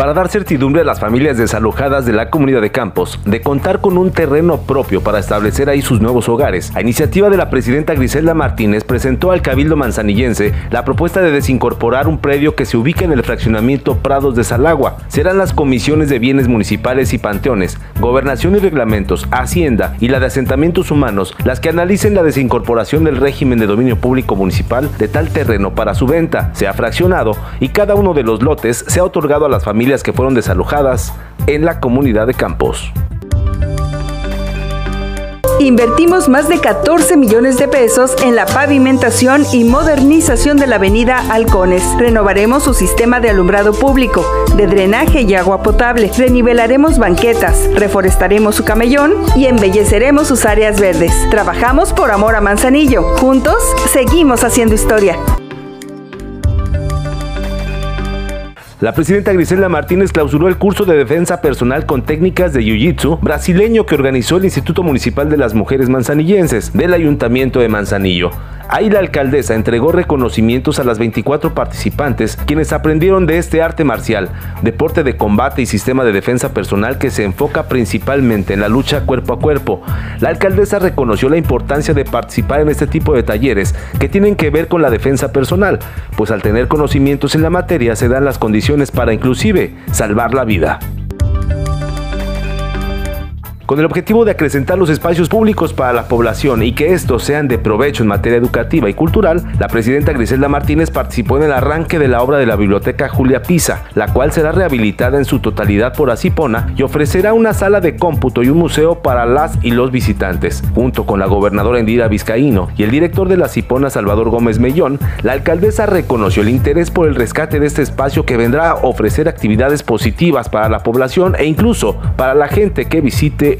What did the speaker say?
para dar certidumbre a las familias desalojadas de la comunidad de Campos de contar con un terreno propio para establecer ahí sus nuevos hogares. A iniciativa de la presidenta Griselda Martínez presentó al Cabildo Manzanillense la propuesta de desincorporar un predio que se ubica en el fraccionamiento Prados de Salagua. Serán las comisiones de bienes municipales y panteones, gobernación y reglamentos, hacienda y la de asentamientos humanos las que analicen la desincorporación del régimen de dominio público municipal de tal terreno para su venta. Se ha fraccionado y cada uno de los lotes se ha otorgado a las familias que fueron desalojadas en la comunidad de Campos. Invertimos más de 14 millones de pesos en la pavimentación y modernización de la avenida Halcones. Renovaremos su sistema de alumbrado público, de drenaje y agua potable. Renivelaremos banquetas, reforestaremos su camellón y embelleceremos sus áreas verdes. Trabajamos por amor a Manzanillo. Juntos, seguimos haciendo historia. La presidenta Griselda Martínez clausuró el curso de defensa personal con técnicas de Jiu-Jitsu brasileño que organizó el Instituto Municipal de las Mujeres Manzanillenses del Ayuntamiento de Manzanillo. Ahí la alcaldesa entregó reconocimientos a las 24 participantes quienes aprendieron de este arte marcial, deporte de combate y sistema de defensa personal que se enfoca principalmente en la lucha cuerpo a cuerpo. La alcaldesa reconoció la importancia de participar en este tipo de talleres que tienen que ver con la defensa personal, pues al tener conocimientos en la materia se dan las condiciones para inclusive salvar la vida. Con el objetivo de acrecentar los espacios públicos para la población y que estos sean de provecho en materia educativa y cultural, la presidenta Griselda Martínez participó en el arranque de la obra de la Biblioteca Julia Pisa, la cual será rehabilitada en su totalidad por Asipona y ofrecerá una sala de cómputo y un museo para las y los visitantes. Junto con la gobernadora Indira Vizcaíno y el director de la Asipona Salvador Gómez Mellón, la alcaldesa reconoció el interés por el rescate de este espacio que vendrá a ofrecer actividades positivas para la población e incluso para la gente que visite